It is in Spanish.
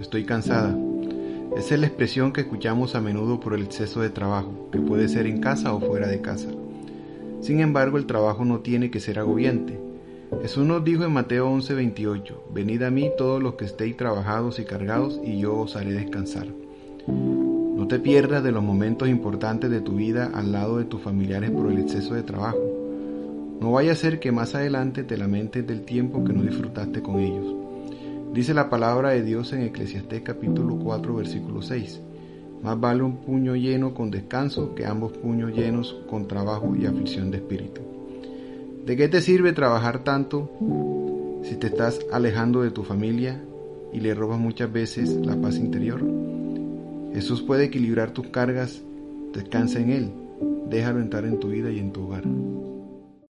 estoy cansada. Esa es la expresión que escuchamos a menudo por el exceso de trabajo, que puede ser en casa o fuera de casa. Sin embargo, el trabajo no tiene que ser agobiante. Jesús nos dijo en Mateo 11:28, Venid a mí todos los que estéis trabajados y cargados, y yo os haré descansar. No te pierdas de los momentos importantes de tu vida al lado de tus familiares por el exceso de trabajo. No vaya a ser que más adelante te lamentes del tiempo que no disfrutaste con ellos. Dice la palabra de Dios en Eclesiastés capítulo 4 versículo 6. Más vale un puño lleno con descanso que ambos puños llenos con trabajo y aflicción de espíritu. ¿De qué te sirve trabajar tanto si te estás alejando de tu familia y le robas muchas veces la paz interior? Jesús puede equilibrar tus cargas, descansa en Él, déjalo entrar en tu vida y en tu hogar.